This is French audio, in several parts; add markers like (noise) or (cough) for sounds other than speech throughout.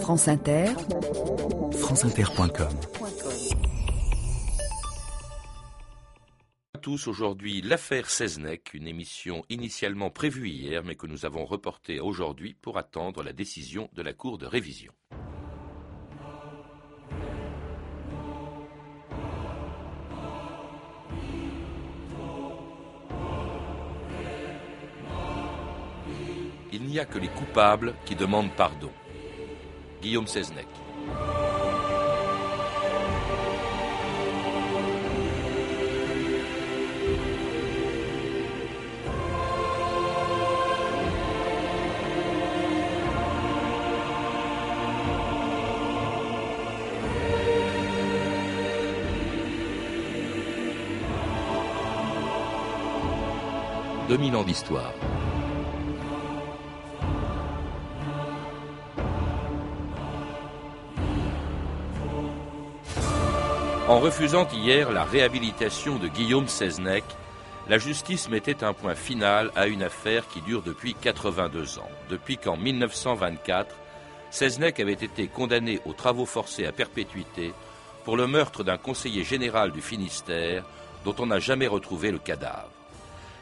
France Inter, franceinter.com. À tous aujourd'hui l'affaire Seznec, une émission initialement prévue hier mais que nous avons reportée aujourd'hui pour attendre la décision de la Cour de révision. Il n'y a que les coupables qui demandent pardon. Guillaume Seznec. Deux mille ans d'histoire. En refusant hier la réhabilitation de Guillaume Seznec, la justice mettait un point final à une affaire qui dure depuis 82 ans. Depuis qu'en 1924, Seznec avait été condamné aux travaux forcés à perpétuité pour le meurtre d'un conseiller général du Finistère dont on n'a jamais retrouvé le cadavre.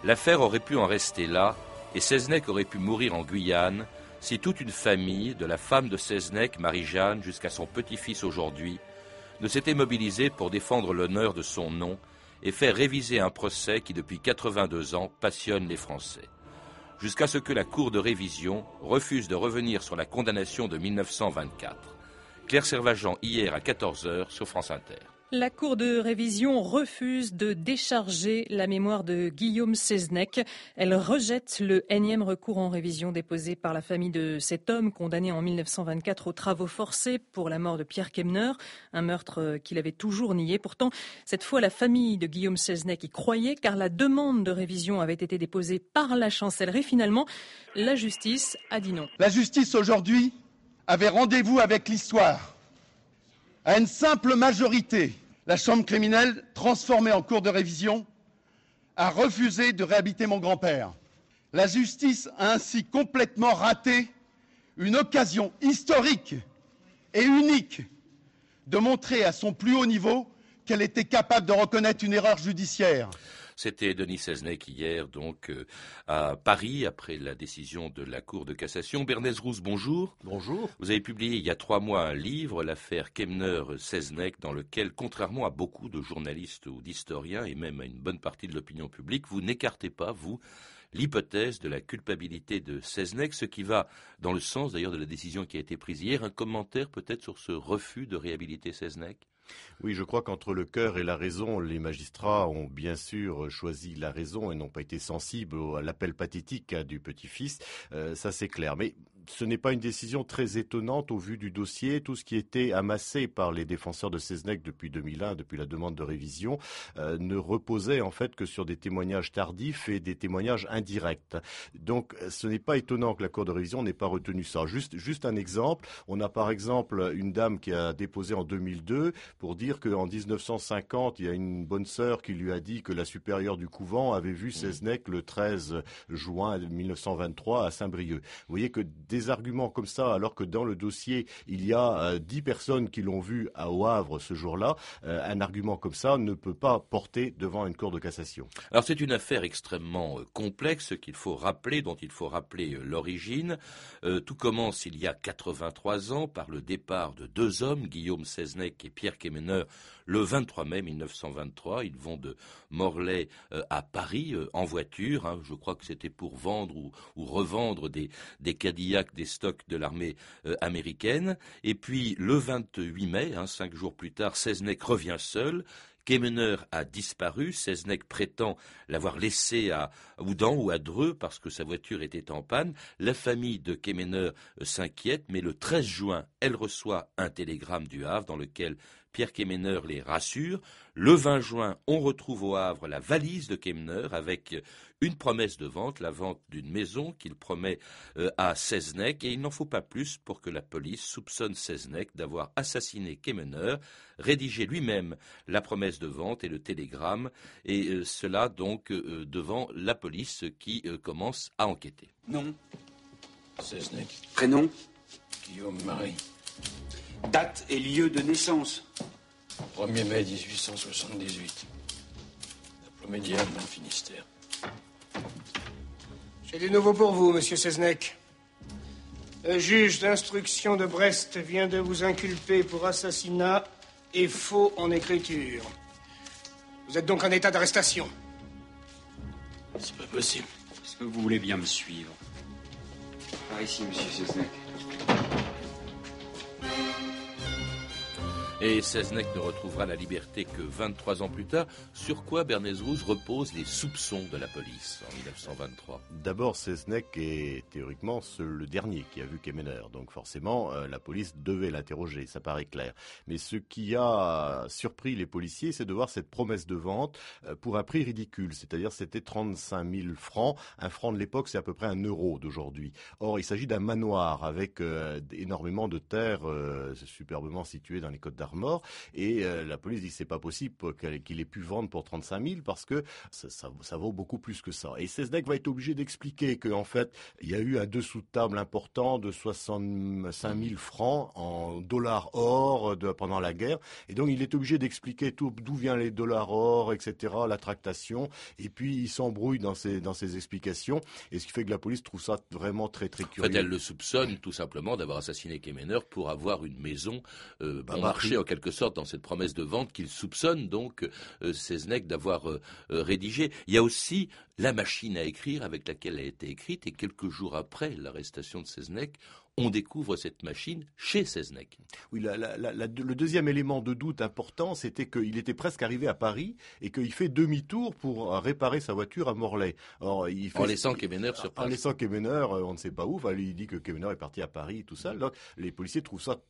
L'affaire aurait pu en rester là et Seznec aurait pu mourir en Guyane si toute une famille, de la femme de Seznec, Marie-Jeanne, jusqu'à son petit-fils aujourd'hui, ne s'était mobilisé pour défendre l'honneur de son nom et faire réviser un procès qui, depuis 82 ans, passionne les Français. Jusqu'à ce que la Cour de révision refuse de revenir sur la condamnation de 1924. Claire Servageant, hier à 14h sur France Inter. La Cour de révision refuse de décharger la mémoire de Guillaume Seznec. Elle rejette le énième recours en révision déposé par la famille de cet homme condamné en 1924 aux travaux forcés pour la mort de Pierre Kemner, un meurtre qu'il avait toujours nié. Pourtant, cette fois, la famille de Guillaume Seznec y croyait car la demande de révision avait été déposée par la chancellerie. Finalement, la justice a dit non. La justice aujourd'hui avait rendez-vous avec l'histoire. À une simple majorité, la Chambre criminelle, transformée en cour de révision, a refusé de réhabiter mon grand-père. La justice a ainsi complètement raté une occasion historique et unique de montrer à son plus haut niveau qu'elle était capable de reconnaître une erreur judiciaire. C'était Denis Seznec hier, donc, euh, à Paris, après la décision de la Cour de cassation. Bernays Rousse, bonjour. Bonjour. Vous avez publié il y a trois mois un livre, l'affaire Kemner-Seznec, dans lequel, contrairement à beaucoup de journalistes ou d'historiens, et même à une bonne partie de l'opinion publique, vous n'écartez pas, vous, l'hypothèse de la culpabilité de Seznec, ce qui va dans le sens d'ailleurs de la décision qui a été prise hier. Un commentaire peut-être sur ce refus de réhabiliter Seznec oui, je crois qu'entre le cœur et la raison, les magistrats ont bien sûr choisi la raison et n'ont pas été sensibles à l'appel pathétique hein, du petit-fils. Euh, ça, c'est clair. Mais ce n'est pas une décision très étonnante au vu du dossier. Tout ce qui était amassé par les défenseurs de Seznec depuis 2001, depuis la demande de révision, euh, ne reposait en fait que sur des témoignages tardifs et des témoignages indirects. Donc, ce n'est pas étonnant que la Cour de révision n'ait pas retenu ça. Juste, juste un exemple. On a par exemple une dame qui a déposé en 2002 pour dire qu'en 1950, il y a une bonne sœur qui lui a dit que la supérieure du couvent avait vu Seznec le 13 juin 1923 à Saint-Brieuc. Vous voyez que des arguments comme ça, alors que dans le dossier, il y a euh, dix personnes qui l'ont vu à Au Havre ce jour-là, euh, un argument comme ça ne peut pas porter devant une cour de cassation. Alors c'est une affaire extrêmement euh, complexe qu'il faut rappeler, dont il faut rappeler l'origine. tout commence il y a 83 ans par le départ de deux hommes, Guillaume Seznec et Pierre Kemener, le 23 mai 1923. Ils vont de Morlaix à Paris en voiture. Hein. Je crois que c'était pour vendre ou, revendre des, des Cadillacs des stocks de l'armée euh, américaine. Et puis le 28 mai, hein, cinq jours plus tard, Seznec revient seul. Kemener a disparu. Seznec prétend l'avoir laissé à Oudan ou à Dreux parce que sa voiture était en panne. La famille de Kemener euh, s'inquiète, mais le 13 juin, elle reçoit un télégramme du Havre dans lequel Pierre Kemener les rassure. Le 20 juin, on retrouve au Havre la valise de Kemener avec une promesse de vente, la vente d'une maison qu'il promet euh, à Seznec, et il n'en faut pas plus pour que la police soupçonne Seznec d'avoir assassiné Kemener, rédigé lui-même la promesse de vente et le télégramme, et euh, cela donc euh, devant la police qui commence à enquêter. Non. Seznec. Prénom Guillaume Marie. Date et lieu de naissance 1er mai 1878. La Plomédienne dans le Finistère. J'ai du nouveau pour vous, monsieur Seznec. Le juge d'instruction de Brest vient de vous inculper pour assassinat et faux en écriture. Vous êtes donc en état d'arrestation. C'est pas possible. Est-ce que vous voulez bien me suivre? Par ici, monsieur Seznec. Et Seznec ne retrouvera la liberté que 23 ans plus tard, sur quoi Bernays Rouge repose les soupçons de la police en 1923. D'abord, Seznec est théoriquement le dernier qui a vu Kemener, donc forcément euh, la police devait l'interroger, ça paraît clair. Mais ce qui a surpris les policiers, c'est de voir cette promesse de vente euh, pour un prix ridicule, c'est-à-dire c'était 35 000 francs. Un franc de l'époque, c'est à peu près un euro d'aujourd'hui. Or, il s'agit d'un manoir avec euh, énormément de terres superbement situées dans les Côtes d'Armor mort. Et euh, la police dit c'est pas possible qu'il ait pu vendre pour 35 000 parce que ça, vaut beaucoup plus que ça. Et Sezdek va être obligé d'expliquer qu'en fait, il y a eu un dessous de table important de 65 000 francs en dollars or de, pendant la guerre. Et donc, il est obligé d'expliquer d'où viennent les dollars or, etc., la tractation. Et puis, il s'embrouille dans ses, dans ses explications. Et ce qui fait que la police trouve ça vraiment très, très curieux. En fait, elle le soupçonne tout simplement d'avoir assassiné Kemener pour avoir une maison euh, bon marché en quelque sorte dans cette promesse de vente qu'il soupçonne donc euh, d'avoir euh, euh, rédigé. Il y a aussi la machine à écrire avec laquelle elle a été écrite et quelques jours après l'arrestation de Seznec, on découvre cette machine chez Seznec. Oui, le deuxième élément de doute important, c'était qu'il était presque arrivé à Paris et qu'il fait demi-tour pour réparer sa voiture à Morlaix. Or, il fait, en laissant Kemener sur place. En laissant Kemener, euh, on ne sait pas où. il dit que Kemener est parti à Paris tout ça. Donc, les policiers trouvent ça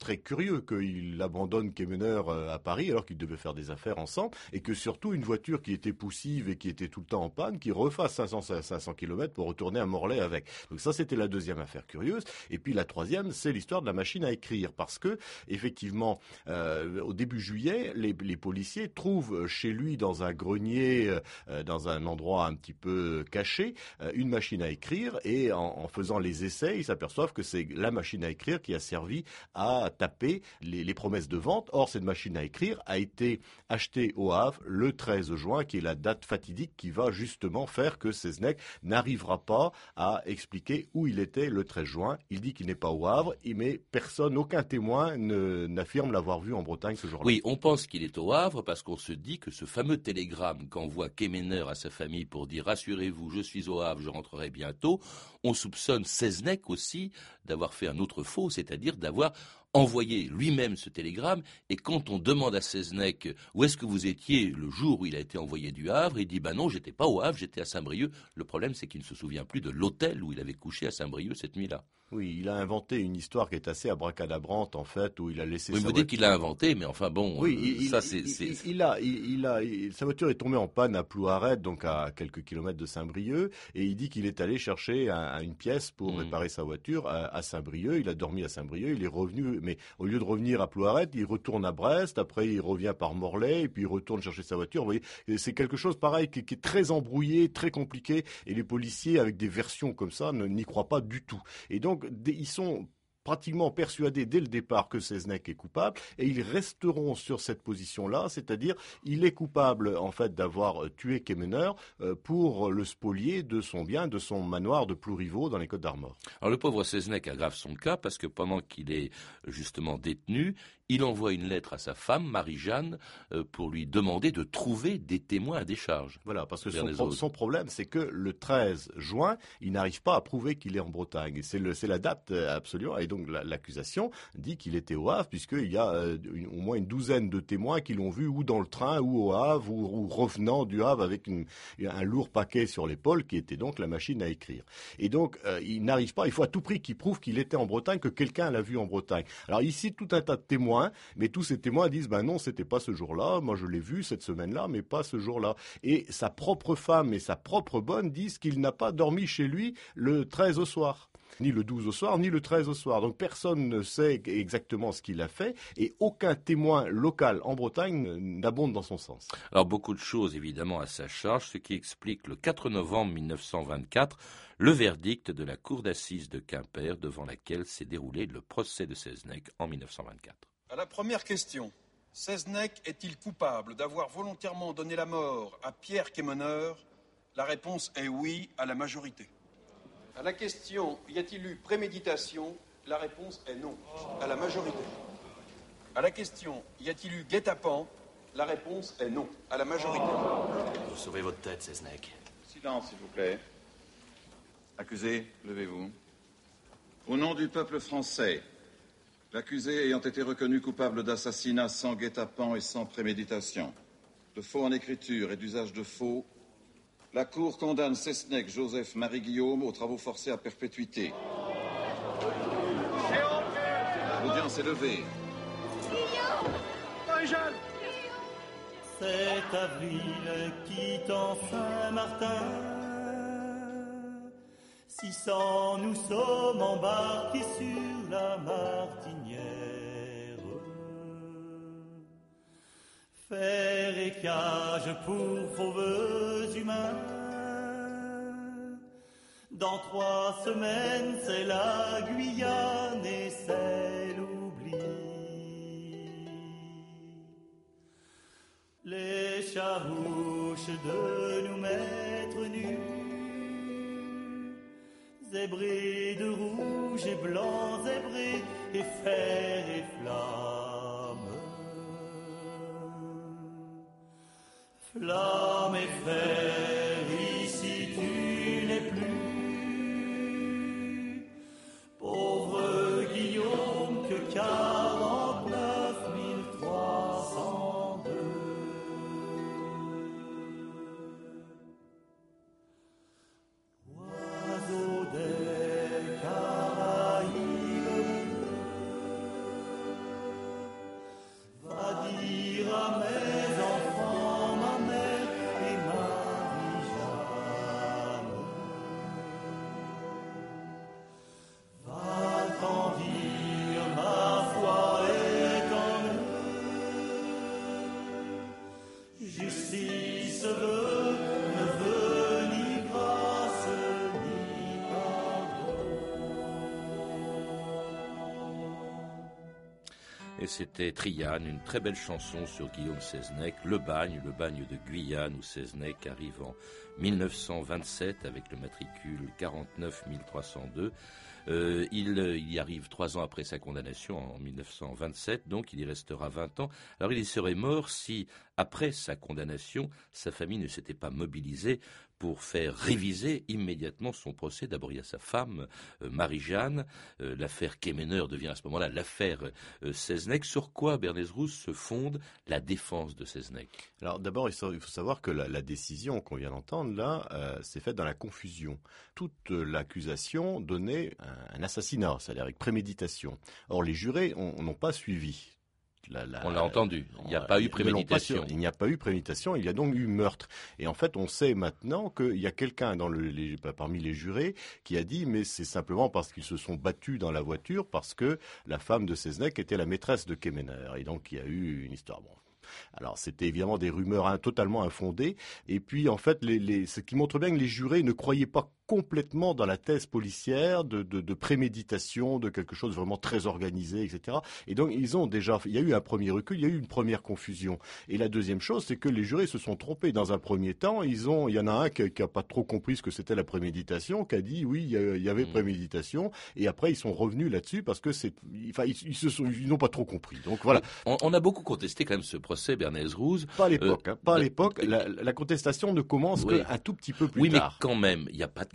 très curieux qu'il abandonne Kemener euh, à Paris alors qu'ils devaient faire des affaires ensemble et que surtout une voiture qui était poussive et qui était tout le temps en panne, qui refasse 500, 500 km pour retourner à Morlaix avec. Donc ça, c'était la deuxième affaire curieuse. Et puis la troisième, c'est l'histoire de la machine à écrire parce que effectivement, euh, au début juillet, les, policiers trouvent chez lui dans un grenier, euh, dans un endroit un petit peu caché, une machine à écrire et en faisant les essais, ils s'aperçoivent que c'est la machine à écrire qui a servi à taper les, promesses de vente. Or, cette machine à écrire a été achetée au Havre le 13 juin, qui est la date fatidique qui va justement faire que Seznec n'arrivera pas à expliquer où il était le 13 juin. Il dit qu'il n'est pas au Havre, mais personne, aucun témoin n'affirme l'avoir vu en Bretagne ce jour-là. Oui, on pense qu'il est au Havre parce qu'on se dit que ce fameux télégramme qu'envoie Kemener à sa famille pour dire rassurez-vous, je suis au Havre, je rentrerai bientôt, on soupçonne Seznec aussi d'avoir fait un autre faux, c'est-à-dire d'avoir envoyé lui-même ce télégramme, et quand on demande à Seznec où est-ce que vous étiez le jour où il a été envoyé du Havre, il dit bah non, j'étais pas au Havre, j'étais à Saint-Brieuc. Le problème, c'est qu'il ne se souvient plus de l'hôtel où il avait couché à Saint-Brieuc cette nuit-là. Oui, il a inventé une histoire qui est assez abracadabrante en fait, où il a laissé. Oui, sa vous dites qu'il l'a inventé, mais enfin bon, oui, euh, ça c'est. Il, a, il, a, sa voiture est tombée en panne à Plouaret, donc à quelques kilomètres de Saint-Brieuc, et il dit qu'il est allé chercher une pièce pour hmm. réparer sa voiture à, Saint-Brieuc. Il a dormi à Saint-Brieuc, il est revenu, mais au lieu de revenir à Plouaret, il retourne à Brest. Après, il revient par Morlaix, et puis il retourne chercher sa voiture. Vous voyez, c'est quelque chose pareil qui, qui, est très embrouillé, très compliqué, et les policiers avec des versions comme ça n'y croient pas du tout. Et donc, ils sont pratiquement persuadés dès le départ que Seznec est coupable et ils resteront sur cette position-là, c'est-à-dire il est coupable en fait d'avoir euh, tué Kemener euh, pour le spolier de son bien, de son manoir de Plouriveau dans les Côtes d'Armor. Alors le pauvre Seznec aggrave son cas parce que pendant qu'il est justement détenu, il envoie une lettre à sa femme, Marie-Jeanne, euh, pour lui demander de trouver des témoins à décharge. Voilà, parce que son, son, problème, c'est que le 13 juin, il n'arrive pas à prouver qu'il est en Bretagne. C'est la date absolument. Et donc l'accusation dit qu'il était au Havre, puisqu'il y a euh, au moins une douzaine de témoins qui l'ont vu ou dans le train, ou au Havre, ou, revenant du Havre avec un lourd paquet sur l'épaule, qui était donc la machine à écrire. Et donc, euh, il n'arrive pas, il faut à tout prix qu'il prouve qu'il était en Bretagne, que quelqu'un l'a vu en Bretagne. Alors ici, tout un tas de témoins, mais tous ces témoins disent, ben non, c'était pas ce jour-là, moi je l'ai vu cette semaine-là, mais pas ce jour-là. Et sa propre femme et sa propre bonne disent qu'il n'a pas dormi chez lui le 13 au soir. ni le 12 au soir, ni le 13 au soir. Donc personne ne sait exactement ce qu'il a fait et aucun témoin local en Bretagne n'abonde dans son sens. Alors beaucoup de choses évidemment à sa charge, ce qui explique le 4 novembre 1924 le verdict de la cour d'assises de Quimper devant laquelle s'est déroulé le procès de Seznec en 1924. À la première question, Seznec est-il coupable d'avoir volontairement donné la mort à Pierre Quémeneur La réponse est oui à la majorité. À la question y a-t-il eu préméditation? La réponse est non à la majorité. À la question y a-t-il eu guet-apens? La réponse est non à la majorité. Vous sauvez votre tête, Seznec. Silence, s'il vous plaît. Accusé, levez-vous. Au nom du peuple français, L'accusé ayant été reconnu coupable d'assassinat sans guet-apens et sans préméditation, de faux en écriture et d'usage de faux, la Cour condamne Cesnec Joseph Marie-Guillaume aux travaux forcés à perpétuité. L'audience est levée. Avril Saint-Martin. Six nous sommes embarqués sur la martinière. Fer et cage pour fauves humains. Dans trois semaines, c'est la Guyane et c'est l'oubli. Les charouches de nous mettre nus zébré de rouge et blanc, zébré et fer et flamme. Flamme et fer, c'était Triane, une très belle chanson sur Guillaume Seznec, Le Bagne, le bagne de Guyane, où Seznec arrive en 1927 avec le matricule 49302. Euh, il, euh, il y arrive trois ans après sa condamnation en 1927, donc il y restera 20 ans. Alors il y serait mort si, après sa condamnation, sa famille ne s'était pas mobilisée pour faire réviser immédiatement son procès. D'abord, il y a sa femme, euh, Marie-Jeanne. L'affaire Kemener devient à ce moment-là l'affaire Seznec. Sur quoi, Bernays Rousse, se fonde la défense de Seznec Alors d'abord, il faut savoir que la, décision qu'on vient d'entendre là, s'est faite dans la confusion. Toute l'accusation donnait un, assassinat, c'est-à-dire avec préméditation. Or, les jurés on- n'ont pas suivi. La- la- On l'a entendu. Il n'y a pas eu préméditation. il n'y a pas eu préméditation, il y a donc eu meurtre. Et en fait, on sait maintenant qu'il y a quelqu'un dans le, les- bah, parmi les jurés qui a dit, mais c'est simplement parce qu'ils se sont battus dans la voiture, parce que la femme de Seznec était la maîtresse de Kemener. Et donc, il y a eu une histoire. Bon. Alors, c'était évidemment des rumeurs hein, totalement infondées. Et puis, en fait, les, les, ce qui montre bien que les jurés ne croyaient pas complètement dans la thèse policière de, de, de préméditation, de quelque chose vraiment très organisé, etc. Et donc, ils ont déjà, il y a eu un premier recul, il y a eu une première confusion. Et la deuxième chose, c'est que les jurés se sont trompés. Dans un premier temps, ils ont, il y en a un qui, qui a pas trop compris ce que c'était la préméditation, qui a dit oui, il y, avait Mm. préméditation. Et après, ils sont revenus là-dessus parce que c'est, enfin, ils, ils se sont, ils n'ont pas trop compris. Donc voilà. On, on a beaucoup contesté quand même ce procès, Bernays Rousse. Pas à l'époque, Euh, hein, pas à l'époque. La, la contestation ne commence Oui. qu'un tout petit peu plus oui, tard. mais quand même, il n'y a pas de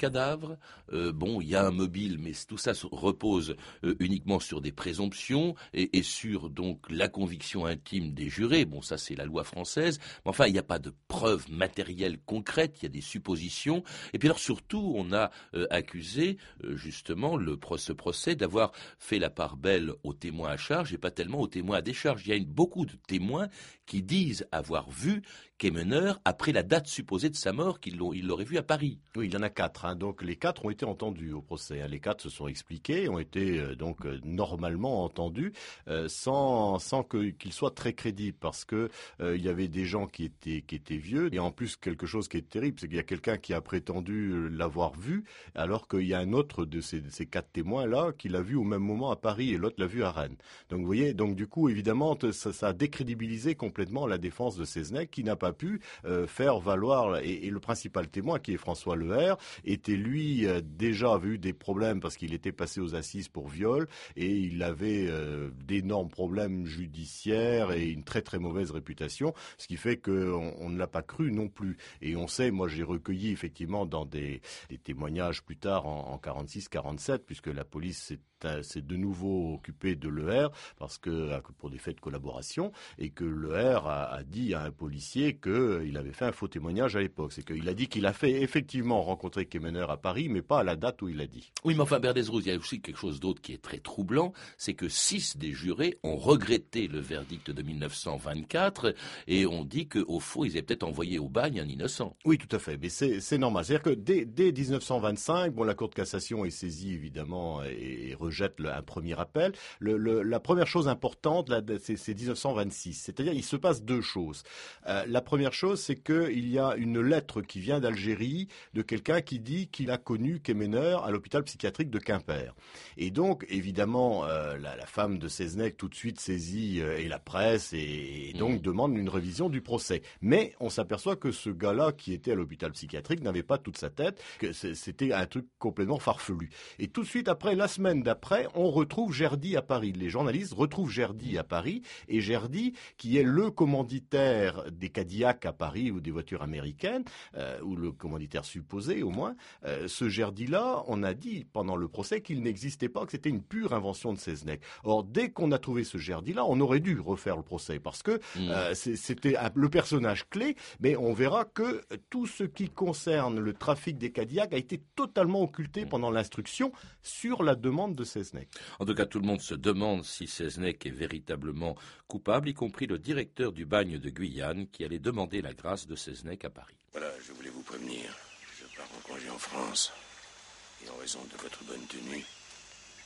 Euh, bon, il y a un mobile, mais tout ça se repose euh, uniquement sur des présomptions et, sur donc la conviction intime des jurés. Bon, ça c'est la loi française. Enfin, il n'y a pas de preuves matérielles concrètes. Il y a des suppositions. Et puis alors surtout, on a euh, accusé justement le ce procès d'avoir fait la part belle aux témoins à charge et pas tellement aux témoins à décharge. Il y a beaucoup de témoins qui disent avoir vu Kemener après la date supposée de sa mort, ils l'auraient vu à Paris. Oui, il y en a quatre. hein. Donc les quatre ont été entendus au procès. Hein. Les quatre se sont expliqués, ont été euh, donc euh, normalement entendus, euh, sans sans qu'ils soient très crédibles, parce que il y avait des gens qui étaient qui étaient vieux. Et en plus quelque chose qui est terrible, c'est qu'il y a quelqu'un qui a prétendu l'avoir vu, alors qu'il y a un autre de ces, ces quatre témoins là qui l'a vu au même moment à Paris et l'autre l'a vu à Rennes. Donc vous voyez, donc du coup évidemment ça, a décrédibilisé complètement la défense de Seznec qui n'a pas pu faire valoir et, le principal témoin qui est François Leher était lui euh, déjà avait eu des problèmes parce qu'il était passé aux assises pour viol et il avait euh, d'énormes problèmes judiciaires et une très très mauvaise réputation, ce qui fait qu'on on ne l'a pas cru non plus. Et on sait, moi j'ai recueilli effectivement dans des, des, témoignages plus tard en, en 46-47, puisque la police s'est s'est de nouveau occupé de l'ER parce que pour des faits de collaboration et que l'ER a, a dit à un policier qu'il avait fait un faux témoignage à l'époque. C'est qu'il a dit qu'il a fait effectivement rencontrer Kemener à Paris, mais pas à la date où il a dit. Oui, mais enfin, Berdesrouz, il y a aussi quelque chose d'autre qui est très troublant, c'est que six des jurés ont regretté le verdict de 1924 et ont dit qu'au fond, ils avaient peut-être envoyé au bagne un innocent. Oui, tout à fait, mais c'est normal. C'est-à-dire que dès, dès, 1925, bon, la Cour de cassation est saisie évidemment et, et rejette le, un premier appel. Le, le, la première chose importante, c'est 1926. C'est-à-dire, il se passe deux choses. Euh, la première chose, c'est qu'il y a une lettre qui vient d'Algérie de quelqu'un qui dit qu'il a connu Kemener à l'hôpital psychiatrique de Quimper. Et donc, évidemment, euh, la, la, femme de Seznec tout de suite saisit euh, et la presse et, et donc mmh. demande une révision du procès. Mais on s'aperçoit que ce gars-là qui était à l'hôpital psychiatrique n'avait pas toute sa tête, que c'était un truc complètement farfelu. Et tout de suite après, la semaine d'après, on retrouve Gerdy à Paris. Les journalistes retrouvent Gerdy à Paris et Gerdy, qui est le commanditaire des Cadillacs à Paris ou des voitures américaines, euh, ou le commanditaire supposé au moins, euh, ce Gerdy-là, on a dit pendant le procès qu'il n'existait pas, que c'était une pure invention de Seznec. Or, dès qu'on a trouvé ce Gerdy-là, on aurait dû refaire le procès parce que mmh. euh, c'était le personnage clé, mais on verra que tout ce qui concerne le trafic des Cadillacs a été totalement occulté mmh. pendant l'instruction sur la demande de Seznec. En tout cas, tout le monde se demande si Seznec est véritablement coupable, y compris le directeur du bagne de Guyane qui allait demander la grâce de Seznec à Paris. Voilà, je voulais vous prévenir. Je pars en congé en France. Et en raison de votre bonne tenue,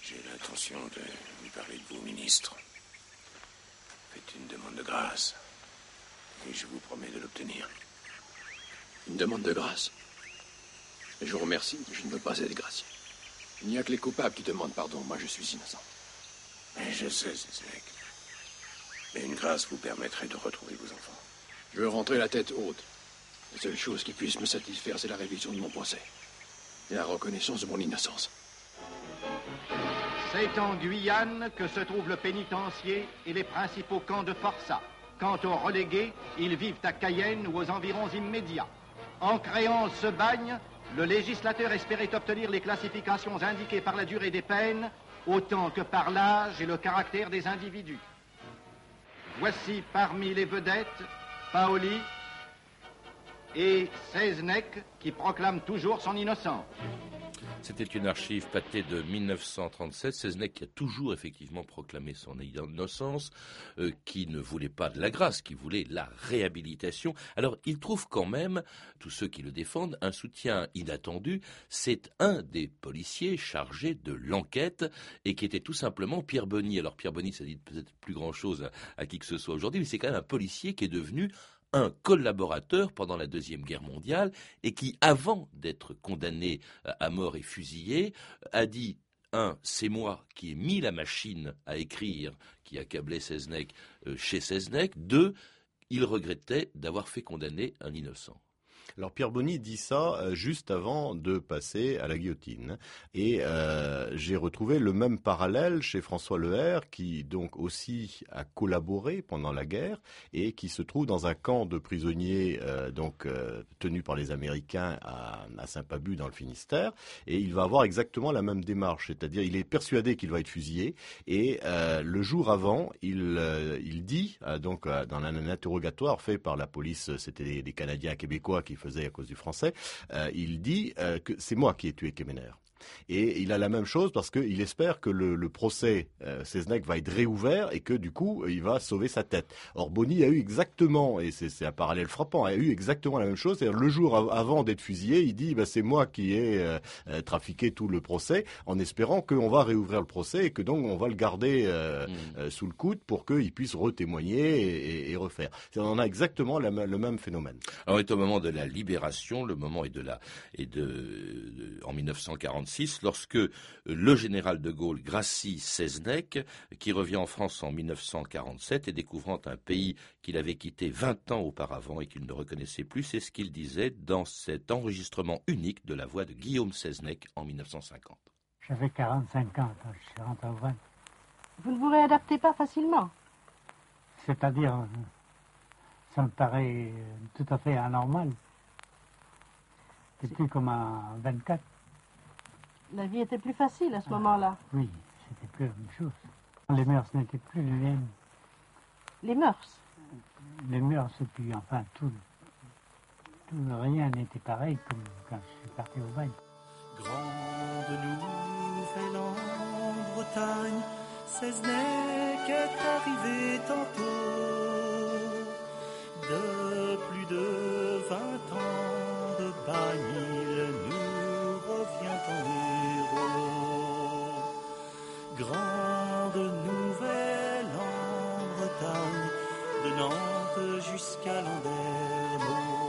j'ai l'intention de lui parler de vous, ministre. Faites une demande de grâce. Et je vous promets de l'obtenir. Une demande de grâce. Et je vous remercie, je ne veux pas être gracié. Il n'y a que les coupables qui demandent pardon. Moi, je suis innocent. Mais je sais, Zizek. Mais une grâce vous permettrait de retrouver vos enfants. Je veux rentrer la tête haute. La seule chose qui puisse me satisfaire, c'est la révision de mon procès. Et la reconnaissance de mon innocence. C'est en Guyane que se trouve le pénitencier et les principaux camps de Forçat. Quant aux relégués, ils vivent à Cayenne ou aux environs immédiats. En créant ce bagne, le législateur espérait obtenir les classifications indiquées par la durée des peines, autant que par l'âge et le caractère des individus. Voici parmi les vedettes Paoli et Seznec qui proclament toujours son innocence. C'était une archive pâtée de 1937. Seznec qui a toujours effectivement proclamé son innocence, euh, qui ne voulait pas de la grâce, qui voulait la réhabilitation. Alors il trouve quand même, tous ceux qui le défendent, un soutien inattendu. C'est un des policiers chargés de l'enquête et qui était tout simplement Pierre Bonny. Alors Pierre Bonny, ça dit peut-être plus grand-chose à, à qui que ce soit aujourd'hui, mais c'est quand même un policier qui est devenu un collaborateur pendant la Deuxième Guerre mondiale et qui, avant d'être condamné euh, à mort et fusillé, a dit un, c'est moi qui ai mis la machine à écrire qui accablait Seznec euh, chez Seznec. Deux, il regrettait d'avoir fait condamner un innocent. Alors Pierre Bonny dit ça euh, juste avant de passer à la guillotine. Et euh, j'ai retrouvé le même parallèle chez François Leher, qui donc aussi a collaboré pendant la guerre et qui se trouve dans un camp de prisonniers euh, donc tenu par les Américains à, Saint-Pabu dans le Finistère. Et il va avoir exactement la même démarche, c'est-à-dire il est persuadé qu'il va être fusillé. Et le jour avant, il, il dit donc dans un, un, interrogatoire fait par la police, c'était des, des Canadiens québécois qui faisait à cause du français, euh, il dit euh, que c'est moi qui ai tué Kemener. Et il a la même chose parce qu'il espère que le, procès euh, va être réouvert et que du coup, il va sauver sa tête. Or, Bonny a eu exactement, et c'est un parallèle frappant, a eu exactement la même chose. Le jour avant d'être fusillé, il dit bah, c'est moi qui ai euh, euh, trafiqué tout le procès, en espérant qu'on va réouvrir le procès et que donc on va le garder euh, mm. sous le coude pour qu'il puisse retémoigner et, refaire. On a exactement le même phénomène. Alors, est au moment de la libération, le moment est de la et de, en 1946, lorsque le général de Gaulle gracie Seznec, qui revient en France en 1947 et découvrant un pays qu'il avait quitté 20 ans auparavant et qu'il ne reconnaissait plus, c'est ce qu'il disait dans cet enregistrement unique de la voix de Guillaume Seznec en 1950. J'avais 45 ans quand je suis rentré au Vannes. Vous ne vous réadaptez pas facilement C'est-à-dire, ça me paraît tout à fait anormal. C'est plus comme un 24. La vie était plus facile à ce moment-là. Oui, c'était plus la même chose. Les mœurs n'étaient plus les mêmes. Les mœurs Les mœurs, et puis enfin tout, rien n'était pareil comme quand je suis parti au bain. Grande nouvelle en Bretagne, Cesnec est arrivé tantôt. De plus de vingt ans de bagne, Grande nouvelle en Bretagne, de Nantes jusqu'à Landerneau.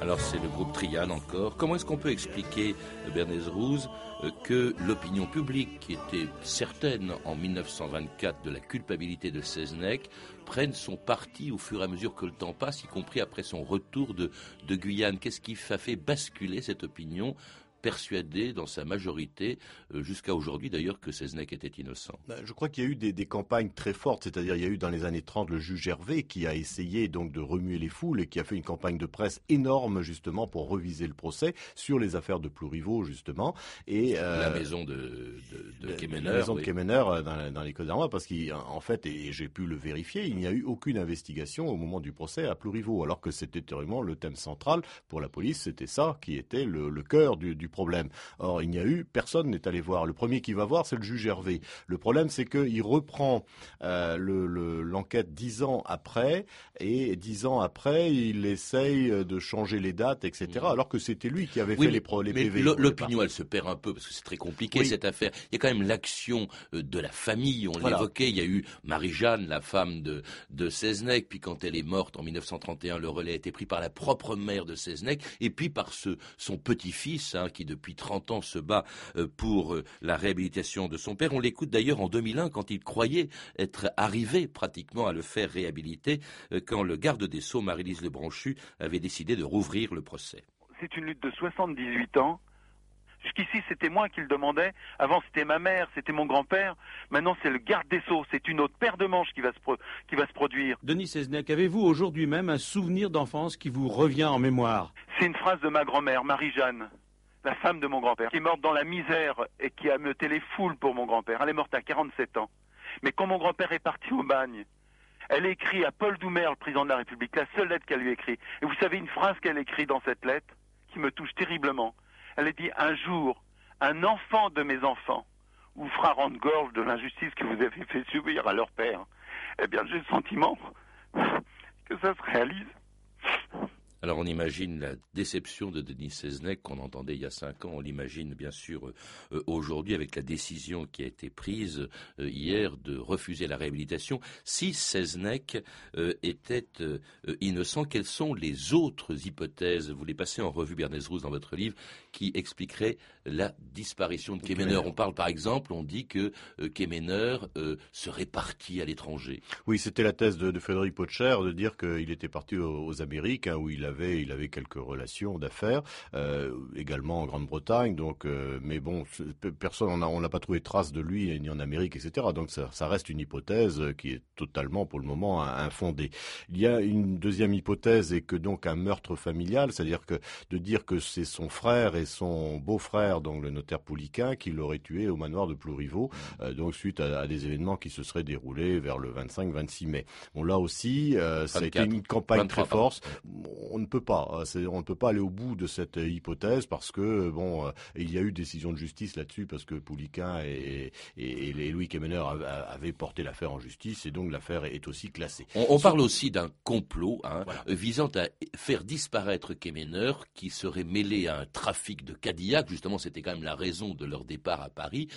Alors c'est le groupe Trian encore. Comment est-ce qu'on peut expliquer, euh, Bernays Rouze, euh, que l'opinion publique, qui était certaine en 1924 de la culpabilité de Seznec, prenne son parti au fur et à mesure que le temps passe, y compris après son retour de, de Guyane? Qu'est-ce qui a fait basculer cette opinion persuadé dans sa majorité, euh, jusqu'à aujourd'hui d'ailleurs, que Seznec était innocent. Ben, je crois qu'il y a eu des, campagnes très fortes, c'est-à-dire il y a eu dans les années 30 le juge Hervé qui a essayé donc de remuer les foules et qui a fait une campagne de presse énorme justement pour reviser le procès sur les affaires de Plouriveau justement. Et, euh, la maison de, de. La maison de euh, dans, dans les Côtes d'Armor parce qu'en fait, et j'ai pu le vérifier, il n'y a eu aucune investigation au moment du procès à Plouriveau, alors que c'était vraiment le thème central pour la police, c'était ça qui était le, le cœur du, du problème. Or, il n'y a eu, personne n'est allé voir. Le premier qui va voir, c'est le juge Hervé. Le problème, c'est qu'il reprend euh, l'enquête dix ans après, et dix ans après, il essaye de changer les dates, etc., mmh. alors que c'était lui qui avait fait les, les PV. L'opinion, elle se perd un peu, parce que c'est très compliqué, cette affaire. Il y a quand même l'action euh, de la famille, on l'évoquait, il y a eu Marie-Jeanne, la femme de, de Seznec, puis quand elle est morte en 1931, le relais a été pris par la propre mère de Seznec, et puis par ce, son petit-fils, hein, qui depuis 30 ans se bat euh, pour euh, la réhabilitation de son père. On l'écoute d'ailleurs en 2001 quand il croyait être arrivé pratiquement à le faire réhabiliter, euh, quand le garde des Sceaux, Marie-Lise Lebranchu, avait décidé de rouvrir le procès. C'est une lutte de 78 ans Jusqu'ici, c'était moi qui le demandais. Avant, c'était ma mère, c'était mon grand-père. Maintenant, c'est le garde des Sceaux. C'est une autre paire de manches qui va se, qui va se produire. Denis Seznec, avez-vous aujourd'hui même un souvenir d'enfance qui vous revient en mémoire? C'est une phrase de ma grand-mère, Marie-Jeanne, la femme de mon grand-père, qui est morte dans la misère et qui a meuté les foules pour mon grand-père. Elle est morte à 47 ans. Mais quand mon grand-père est parti au bagne, elle écrit à Paul Doumer, le président de la République, la seule lettre qu'elle lui écrit. Et vous savez une phrase qu'elle écrit dans cette lettre qui me touche terriblement. Elle dit un jour, un enfant de mes enfants vous fera rendre gorge de l'injustice que vous avez fait subir à leur père. Eh bien, j'ai le sentiment (laughs) que ça se réalise. Alors on imagine la déception de Denis Seznec qu'on entendait il y a cinq ans, on l'imagine bien sûr euh, euh, aujourd'hui avec la décision qui a été prise euh, hier de refuser la réhabilitation. Si Seznec était innocent, quelles sont les autres hypothèses? Vous les passez en revue, Bernays Rousse, dans votre livre, qui expliqueraient la disparition de Kemener. On parle par exemple, on dit que Kemener serait parti à l'étranger. Oui, c'était la thèse de, Frédéric Potcher de dire qu'il était parti aux, Amériques, hein, où il avait, il avait quelques relations d'affaires, euh, également en Grande-Bretagne. Donc, euh, mais bon, personne, on n'a pas trouvé trace de lui ni en Amérique, etc. Donc, ça, ça, reste une hypothèse qui est totalement, pour le moment, infondée. Il y a une deuxième hypothèse et que donc un meurtre familial, c'est-à-dire que de dire que c'est son frère et son beau-frère, donc le notaire Pouliquin, qui l'aurait tué au manoir de Plouriveau, euh, donc suite à, des événements qui se seraient déroulés vers le 25-26 mai. Bon, là aussi, ça a été une campagne très forte on ne peut pas. On ne peut pas aller au bout de cette hypothèse parce que bon, il y a eu décision de justice là-dessus parce que Pouliquin et, et, Louis Kemener avaient porté l'affaire en justice et donc l'affaire est aussi classée. On, parle aussi d'un complot hein, visant à faire disparaître Kemener qui serait mêlé à un trafic de Cadillac. Justement, c'était quand même la raison de leur départ à Paris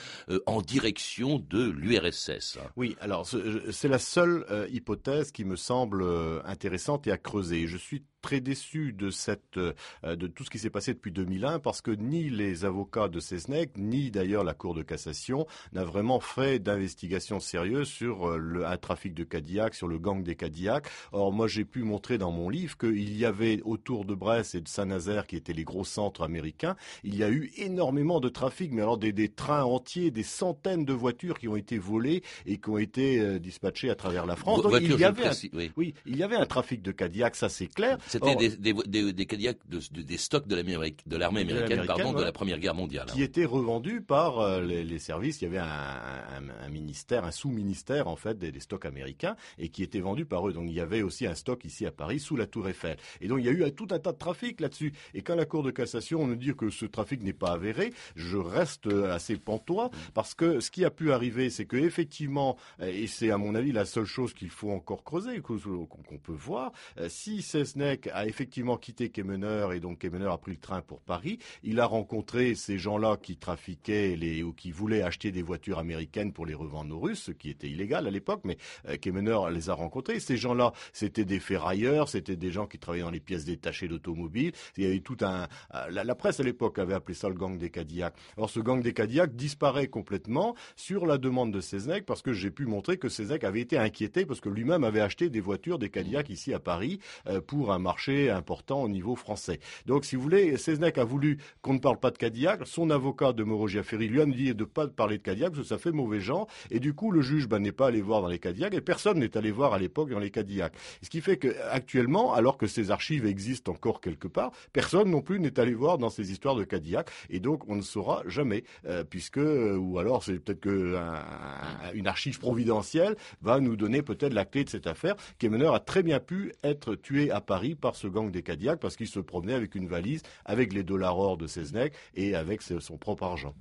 en direction de l'URSS. Oui, alors c'est la seule hypothèse qui me semble intéressante et à creuser. Je suis très déçu de cette euh, de tout ce qui s'est passé depuis 2001 parce que ni les avocats de Cesnec ni d'ailleurs la Cour de cassation n'a vraiment fait d'investigation sérieuse sur euh, le, un trafic de Cadillac, sur le gang des Cadillacs. Or moi j'ai pu montrer dans mon livre qu'il y avait autour de Brest et de Saint-Nazaire qui étaient les gros centres américains, il y a eu énormément de trafic, mais alors des, des trains entiers, des centaines de voitures qui ont été volées et qui ont été euh, dispatchées à travers la France. Donc, il y avait un, oui. il y avait un trafic de Cadillac, ça c'est clair. C'était des, des, des, des, Cadillacs de, des stocks de l'armée américaine, pardon, de la Première Guerre mondiale. Qui étaient revendus par euh, les, les, services. Il y avait un, un, un ministère, un sous-ministère en fait des, stocks américains et qui étaient vendus par eux. Donc il y avait aussi un stock ici à Paris sous la Tour Eiffel. Et donc il y a eu tout un tas de trafic là-dessus. Et quand la Cour de cassation nous dit que ce trafic n'est pas avéré, je reste euh, assez pantois parce que ce qui a pu arriver, c'est que effectivement, et c'est à mon avis la seule chose qu'il faut encore creuser, qu'on peut voir, euh, si A effectivement quitté Kemener et donc Kemener a pris le train pour Paris. Il a rencontré ces gens-là qui trafiquaient ou qui voulaient acheter des voitures américaines pour les revendre aux Russes, ce qui était illégal à l'époque, mais euh, Kemener les a rencontrés. Ces gens-là, c'était des ferrailleurs, c'était des gens qui travaillaient dans les pièces détachées d'automobiles. Il y avait tout un, euh, la, presse à l'époque avait appelé ça le gang des Cadillacs. Alors ce gang des Cadillacs disparaît complètement sur la demande de Cézanne parce que j'ai pu montrer que Cézanne avait été inquiété parce que lui-même avait acheté des voitures des Cadillacs ici à Paris euh, pour un important au niveau français. Donc, si vous voulez, Seznec a voulu qu'on ne parle pas de Cadillac. Son avocat de Moro Giaferi lui a dit de ne pas parler de Cadillac parce que ça fait mauvais genre. Et du coup, le juge ben, n'est pas allé voir dans les Cadillacs et personne n'est allé voir à l'époque dans les Cadillacs. Ce qui fait qu'actuellement, alors que ces archives existent encore quelque part, personne non plus n'est allé voir dans ces histoires de Cadillac. Et donc, on ne saura jamais, euh, puisque, euh, ou alors c'est peut-être que une archive providentielle va nous donner peut-être la clé de cette affaire. Kemener a très bien pu être tué à Paris par ce gang des Cadillacs parce qu'il se promenait avec une valise avec les dollars or de Seznec et avec son propre argent.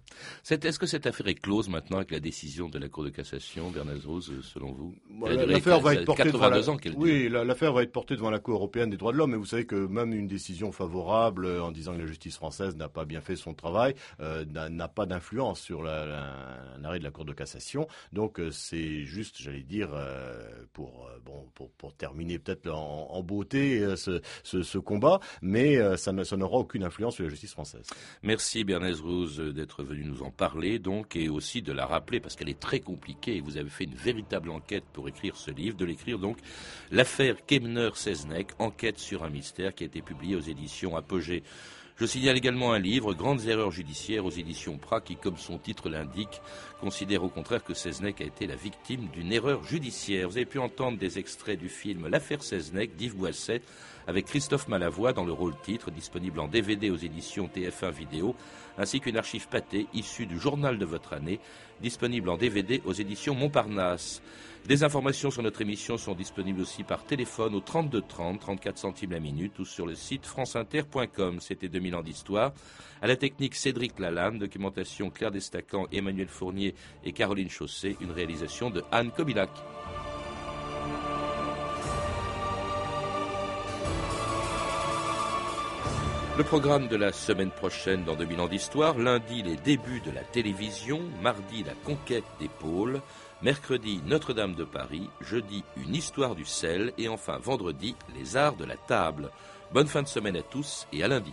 Est-ce que cette affaire est close maintenant avec la décision de la Cour de cassation, Rose, selon vous? L'affaire va être portée devant la... oui, l'affaire va être portée devant la Cour européenne des droits de l'homme. Mais vous savez que même une décision favorable euh, en disant que la justice française n'a pas bien fait son travail euh, n'a pas d'influence sur un arrêt de la Cour de cassation. Donc euh, c'est juste, j'allais dire, pour bon pour, pour terminer peut-être en, en, beauté ce, ce, combat, mais euh, ça n'aura aucune influence sur la justice française. Merci Bernays Rose d'être venu nous en parler, donc, et aussi de la rappeler, parce qu'elle est très compliquée, et vous avez fait une véritable enquête pour écrire ce livre, de l'écrire donc, l'affaire Kemner-Seznek, enquête sur un mystère, qui a été publié aux éditions Apogée. Je signale également un livre, Grandes erreurs judiciaires aux éditions Prat, qui, comme son titre l'indique, considère au contraire que Seznec a été la victime d'une erreur judiciaire. Vous avez pu entendre des extraits du film L'affaire Seznec d'Yves Boisset avec Christophe Malavoie dans le rôle titre, disponible en DVD aux éditions TF1 Vidéo, ainsi qu'une archive pâtée issue du journal de votre année, disponible en DVD aux éditions Montparnasse. Des informations sur notre émission sont disponibles aussi par téléphone au 32 30, 34 centimes la minute ou sur le site franceinter.com. C'était 2000 ans d'histoire. À la technique Cédric Lalanne, documentation Claire Destacan, Emmanuel Fournier et Caroline Chausset, une réalisation de Anne Kobilac. Le programme de la semaine prochaine dans 2000 ans d'histoire, lundi les débuts de la télévision, mardi la conquête des pôles, mercredi Notre-Dame de Paris, jeudi une histoire du sel et enfin vendredi les arts de la table. Bonne fin de semaine à tous et à lundi.